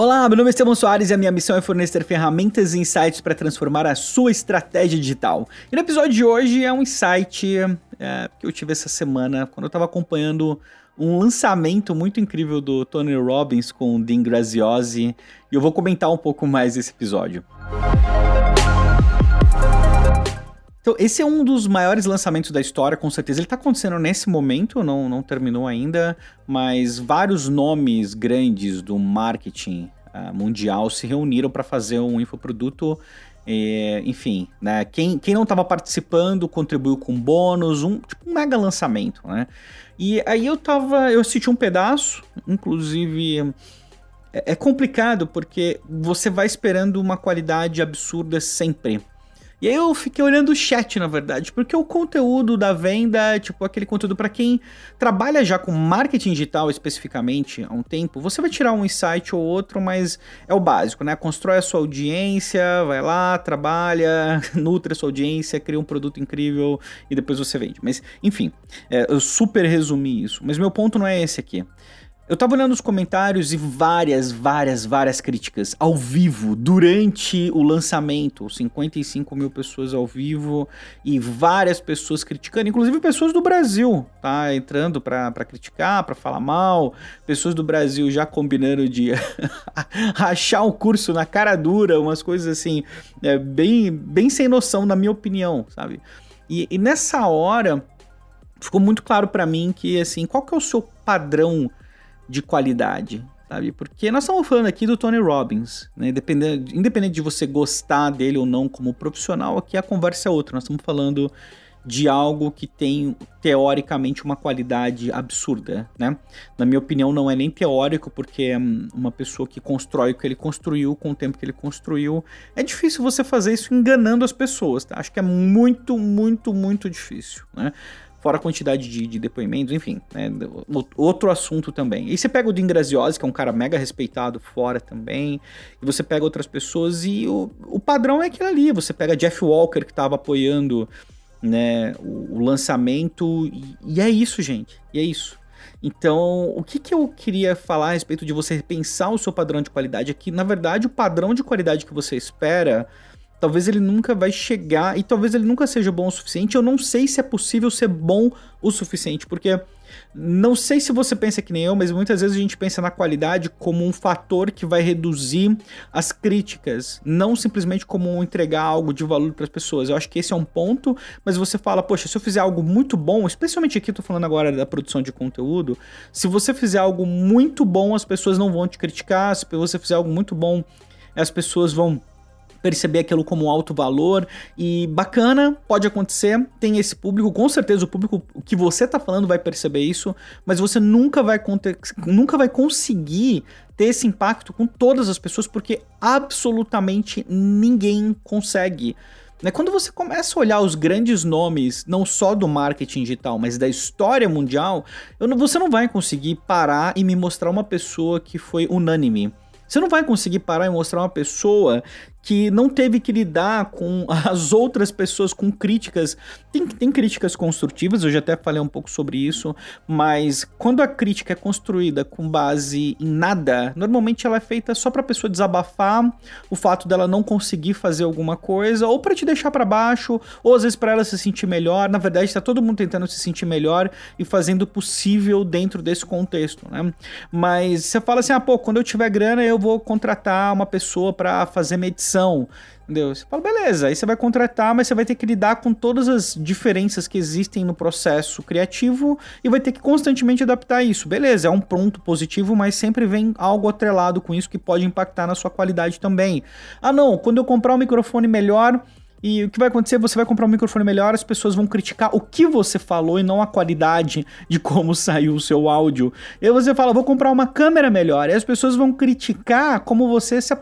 Olá, meu nome é Estevão Soares e a minha missão é fornecer ferramentas e insights para transformar a sua estratégia digital. E no episódio de hoje é um insight é, que eu tive essa semana quando eu estava acompanhando um lançamento muito incrível do Tony Robbins com o Dean Graziosi e eu vou comentar um pouco mais esse episódio. Então, esse é um dos maiores lançamentos da história, com certeza. Ele está acontecendo nesse momento, não, não terminou ainda, mas vários nomes grandes do marketing mundial se reuniram para fazer um infoproduto. É, enfim, né? Quem, quem não estava participando contribuiu com bônus, um, tipo, um mega lançamento, né? E aí eu tava. Eu assisti um pedaço, inclusive. É, é complicado porque você vai esperando uma qualidade absurda sempre. E aí eu fiquei olhando o chat, na verdade, porque o conteúdo da venda é tipo aquele conteúdo para quem trabalha já com marketing digital especificamente há um tempo, você vai tirar um insight ou outro, mas é o básico, né? Constrói a sua audiência, vai lá, trabalha, nutre a sua audiência, cria um produto incrível e depois você vende. Mas, enfim, é, eu super resumi isso. Mas meu ponto não é esse aqui. Eu tava olhando os comentários e várias, várias, várias críticas ao vivo durante o lançamento. 55 mil pessoas ao vivo e várias pessoas criticando, inclusive pessoas do Brasil, tá? Entrando pra, pra criticar, pra falar mal. Pessoas do Brasil já combinando de rachar o curso na cara dura, umas coisas assim, é, bem, bem sem noção, na minha opinião, sabe? E, e nessa hora ficou muito claro para mim que, assim, qual que é o seu padrão de qualidade, sabe? Porque nós estamos falando aqui do Tony Robbins, né? Independente, independente de você gostar dele ou não como profissional, aqui a conversa é outra. Nós estamos falando de algo que tem teoricamente uma qualidade absurda, né? Na minha opinião, não é nem teórico, porque é uma pessoa que constrói o que ele construiu com o tempo que ele construiu. É difícil você fazer isso enganando as pessoas, tá? Acho que é muito, muito, muito difícil, né? Fora a quantidade de, de depoimentos, enfim, né, outro assunto também. E você pega o Dean que é um cara mega respeitado fora também, e você pega outras pessoas e o, o padrão é aquilo ali, você pega Jeff Walker, que estava apoiando né, o, o lançamento, e, e, é isso, gente, e é isso. Então, o que, que eu queria falar a respeito de você pensar o seu padrão de qualidade é que, na verdade, o padrão de qualidade que você espera Talvez ele nunca vai chegar e talvez ele nunca seja bom o suficiente. Eu não sei se é possível ser bom o suficiente, porque não sei se você pensa que nem eu, mas muitas vezes a gente pensa na qualidade como um fator que vai reduzir as críticas, não simplesmente como entregar algo de valor para as pessoas. Eu acho que esse é um ponto, mas você fala, poxa, se eu fizer algo muito bom, especialmente aqui, estou falando agora da produção de conteúdo, se você fizer algo muito bom, as pessoas não vão te criticar, se você fizer algo muito bom, as pessoas vão perceber aquilo como alto valor e bacana, pode acontecer, tem esse público, com certeza o público que você tá falando vai perceber isso, mas você nunca vai, nunca vai conseguir ter esse impacto com todas as pessoas porque absolutamente ninguém consegue. Né? Quando você começa a olhar os grandes nomes, não só do marketing digital, mas da história mundial, você não vai conseguir parar e me mostrar uma pessoa que foi unânime. Você não vai conseguir parar e mostrar uma pessoa que não teve que lidar com as outras pessoas com críticas. Tem, tem críticas construtivas, eu já até falei um pouco sobre isso, mas quando a crítica é construída com base em nada, normalmente ela é feita só para a pessoa desabafar o fato dela não conseguir fazer alguma coisa, ou para te deixar para baixo, ou às vezes para ela se sentir melhor. Na verdade, está todo mundo tentando se sentir melhor e fazendo o possível dentro desse contexto, né? Mas você fala assim: ah, pô, quando eu tiver grana, eu vou contratar uma pessoa para fazer medicina Entendeu? Você fala, beleza, aí você vai contratar, mas você vai ter que lidar com todas as diferenças que existem no processo criativo e vai ter que constantemente adaptar isso. Beleza, é um ponto positivo, mas sempre vem algo atrelado com isso que pode impactar na sua qualidade também. Ah, não, quando eu comprar um microfone melhor, e o que vai acontecer? Você vai comprar um microfone melhor, as pessoas vão criticar o que você falou e não a qualidade de como saiu o seu áudio. E você fala, vou comprar uma câmera melhor, e as pessoas vão criticar como você se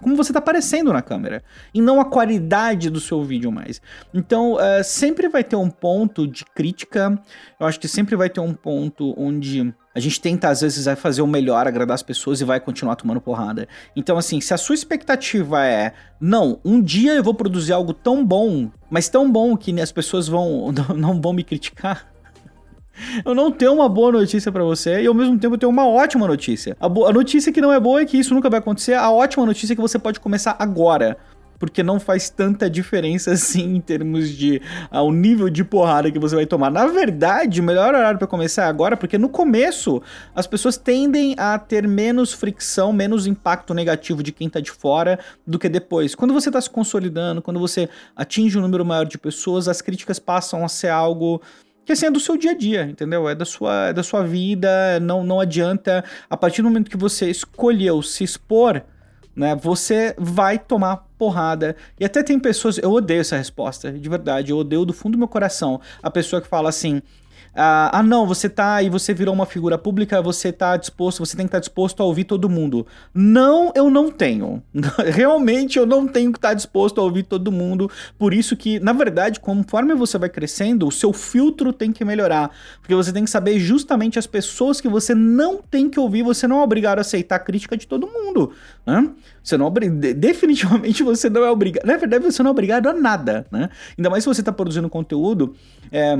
como você está aparecendo na câmera e não a qualidade do seu vídeo mais. Então, uh, sempre vai ter um ponto de crítica. Eu acho que sempre vai ter um ponto onde a gente tenta, às vezes, fazer o melhor, agradar as pessoas e vai continuar tomando porrada. Então, assim, se a sua expectativa é, não, um dia eu vou produzir algo tão bom, mas tão bom que as pessoas vão não, não vão me criticar, eu não tenho uma boa notícia para você e ao mesmo tempo eu tenho uma ótima notícia. A, a notícia que não é boa é que isso nunca vai acontecer, a ótima notícia é que você pode começar agora porque não faz tanta diferença assim em termos de ao nível de porrada que você vai tomar. Na verdade, o melhor horário para começar é agora, porque no começo as pessoas tendem a ter menos fricção, menos impacto negativo de quem tá de fora do que depois. Quando você tá se consolidando, quando você atinge um número maior de pessoas, as críticas passam a ser algo que assim é do seu dia a dia, entendeu? É da sua, é da sua vida, não, não adianta. A partir do momento que você escolheu se expor, né? Você vai tomar porrada. E até tem pessoas, eu odeio essa resposta, de verdade, eu odeio do fundo do meu coração a pessoa que fala assim: ah, ah, não, você tá e você virou uma figura pública, você tá disposto, você tem que estar tá disposto a ouvir todo mundo. Não, eu não tenho. Realmente eu não tenho que estar tá disposto a ouvir todo mundo. Por isso que, na verdade, conforme você vai crescendo, o seu filtro tem que melhorar. Porque você tem que saber justamente as pessoas que você não tem que ouvir, você não é obrigado a aceitar a crítica de todo mundo. Né? Você não definitivamente você não é obrigado. Na verdade, você não é obrigado a nada, né? Ainda mais se você está produzindo conteúdo. É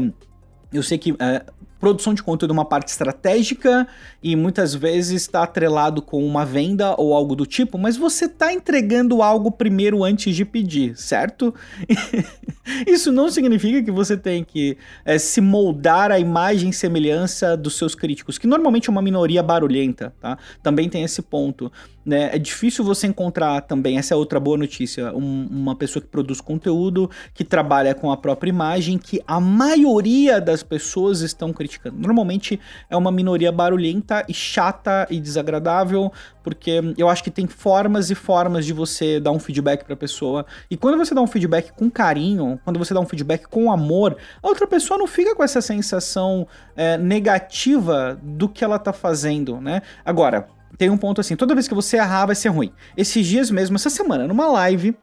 eu sei que é, produção de conteúdo é uma parte estratégica e muitas vezes está atrelado com uma venda ou algo do tipo, mas você está entregando algo primeiro antes de pedir, certo? Isso não significa que você tem que é, se moldar à imagem e semelhança dos seus críticos, que normalmente é uma minoria barulhenta, tá? Também tem esse ponto. Né? É difícil você encontrar também, essa é outra boa notícia, um, uma pessoa que produz conteúdo, que trabalha com a própria imagem, que a maioria das pessoas estão criticando. Normalmente é uma minoria barulhenta e chata e desagradável, porque eu acho que tem formas e formas de você dar um feedback para pessoa. E quando você dá um feedback com carinho, quando você dá um feedback com amor, a outra pessoa não fica com essa sensação é, negativa do que ela tá fazendo, né? Agora, tem um ponto assim, toda vez que você errar vai ser ruim. Esses dias mesmo, essa semana, numa live,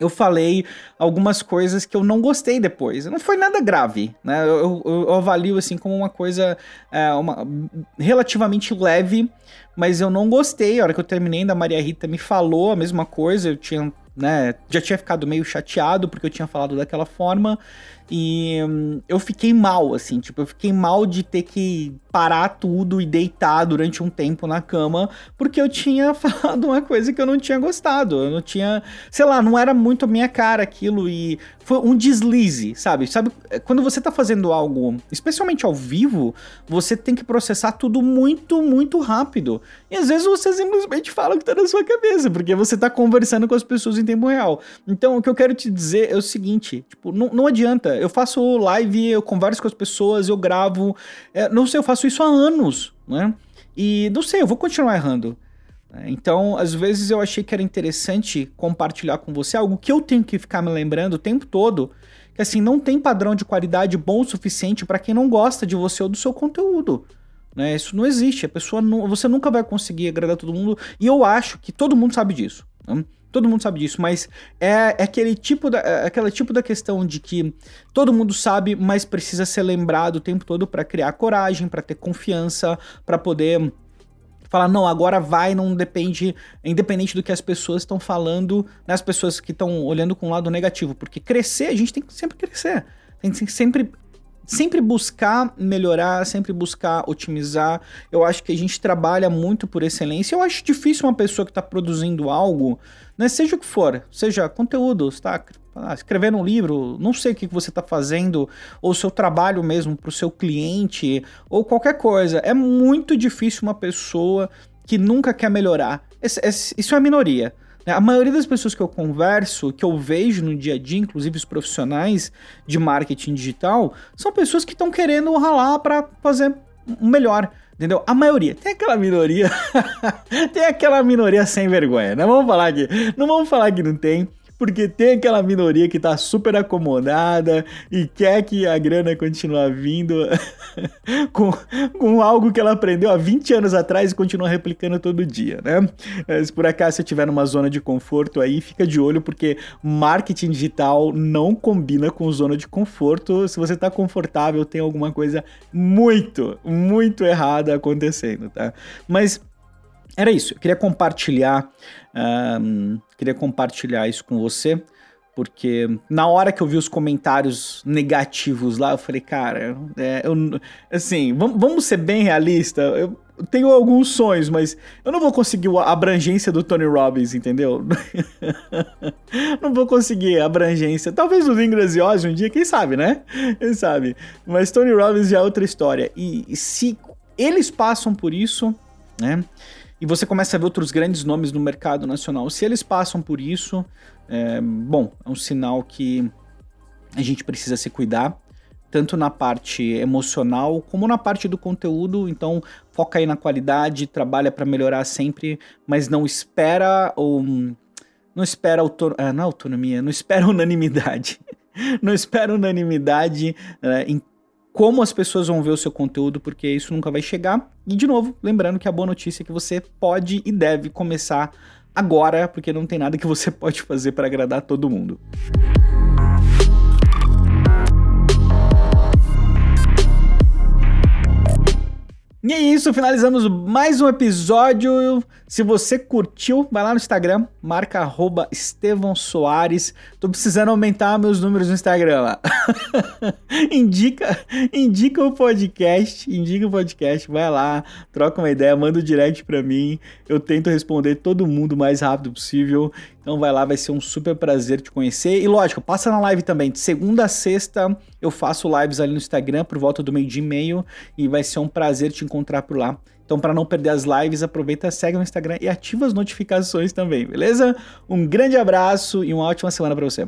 eu falei algumas coisas que eu não gostei depois. Não foi nada grave, né? Eu, eu, eu avalio assim como uma coisa é, uma, relativamente leve, mas eu não gostei. A hora que eu terminei, da Maria Rita me falou a mesma coisa. Eu tinha, né, já tinha ficado meio chateado porque eu tinha falado daquela forma. E hum, eu fiquei mal, assim, tipo, eu fiquei mal de ter que parar tudo e deitar durante um tempo na cama, porque eu tinha falado uma coisa que eu não tinha gostado. Eu não tinha, sei lá, não era muito a minha cara aquilo e foi um deslize, sabe? Sabe, quando você tá fazendo algo, especialmente ao vivo, você tem que processar tudo muito, muito rápido. E às vezes você simplesmente fala o que tá na sua cabeça, porque você tá conversando com as pessoas em tempo real. Então, o que eu quero te dizer é o seguinte, tipo, não, não adianta eu faço live, eu converso com as pessoas, eu gravo. É, não sei, eu faço isso há anos, né? E não sei, eu vou continuar errando. Então, às vezes eu achei que era interessante compartilhar com você algo que eu tenho que ficar me lembrando o tempo todo, que assim, não tem padrão de qualidade bom o suficiente para quem não gosta de você ou do seu conteúdo. Né? Isso não existe. A pessoa não, você nunca vai conseguir agradar todo mundo. E eu acho que todo mundo sabe disso. Né? Todo mundo sabe disso, mas é, é aquele tipo da, é aquela tipo da questão de que todo mundo sabe, mas precisa ser lembrado o tempo todo para criar coragem, para ter confiança, para poder falar, não, agora vai, não depende, independente do que as pessoas estão falando, né, as pessoas que estão olhando com o lado negativo, porque crescer, a gente tem que sempre crescer, tem que sempre sempre buscar melhorar, sempre buscar otimizar. Eu acho que a gente trabalha muito por excelência. Eu acho difícil uma pessoa que está produzindo algo, né, seja o que for, seja conteúdo, está escrevendo um livro, não sei o que você está fazendo, ou seu trabalho mesmo para o seu cliente, ou qualquer coisa. É muito difícil uma pessoa que nunca quer melhorar. Esse, esse, isso é a minoria. Né? A maioria das pessoas que eu converso, que eu vejo no dia a dia, inclusive os profissionais de marketing digital, são pessoas que estão querendo ralar para fazer um melhor. Entendeu? A maioria. Tem aquela minoria. tem aquela minoria sem vergonha. Não vamos falar que. Não vamos falar que não tem porque tem aquela minoria que tá super acomodada e quer que a grana continue vindo com, com algo que ela aprendeu há 20 anos atrás e continua replicando todo dia, né? Eh, se por acaso você estiver numa zona de conforto aí, fica de olho porque marketing digital não combina com zona de conforto. Se você tá confortável, tem alguma coisa muito, muito errada acontecendo, tá? Mas era isso, eu queria compartilhar, um, queria compartilhar isso com você, porque na hora que eu vi os comentários negativos lá, eu falei, cara, é, eu, assim, vamos, vamos ser bem realistas. Eu tenho alguns sonhos, mas eu não vou conseguir a abrangência do Tony Robbins, entendeu? não vou conseguir a abrangência. Talvez o Ingras e um dia, quem sabe, né? Quem sabe. Mas Tony Robbins já é outra história. E se eles passam por isso, né? E você começa a ver outros grandes nomes no mercado nacional. Se eles passam por isso, é, bom, é um sinal que a gente precisa se cuidar, tanto na parte emocional como na parte do conteúdo. Então, foca aí na qualidade, trabalha para melhorar sempre, mas não espera ou não espera auto, ah, não é autonomia, não espera unanimidade. não espera unanimidade é, em como as pessoas vão ver o seu conteúdo, porque isso nunca vai chegar. E de novo, lembrando que a boa notícia é que você pode e deve começar agora, porque não tem nada que você pode fazer para agradar todo mundo. E é isso, finalizamos mais um episódio. Se você curtiu, vai lá no Instagram, marca arroba Estevão Soares. Tô precisando aumentar meus números no Instagram lá. indica, indica o podcast, indica o podcast, vai lá, troca uma ideia, manda o um direct pra mim. Eu tento responder todo mundo o mais rápido possível. Então vai lá, vai ser um super prazer te conhecer. E lógico, passa na live também. De segunda a sexta eu faço lives ali no Instagram por volta do meio de e-mail e vai ser um prazer te encontrar por lá. Então, para não perder as lives, aproveita, segue no Instagram e ativa as notificações também, beleza? Um grande abraço e uma ótima semana para você.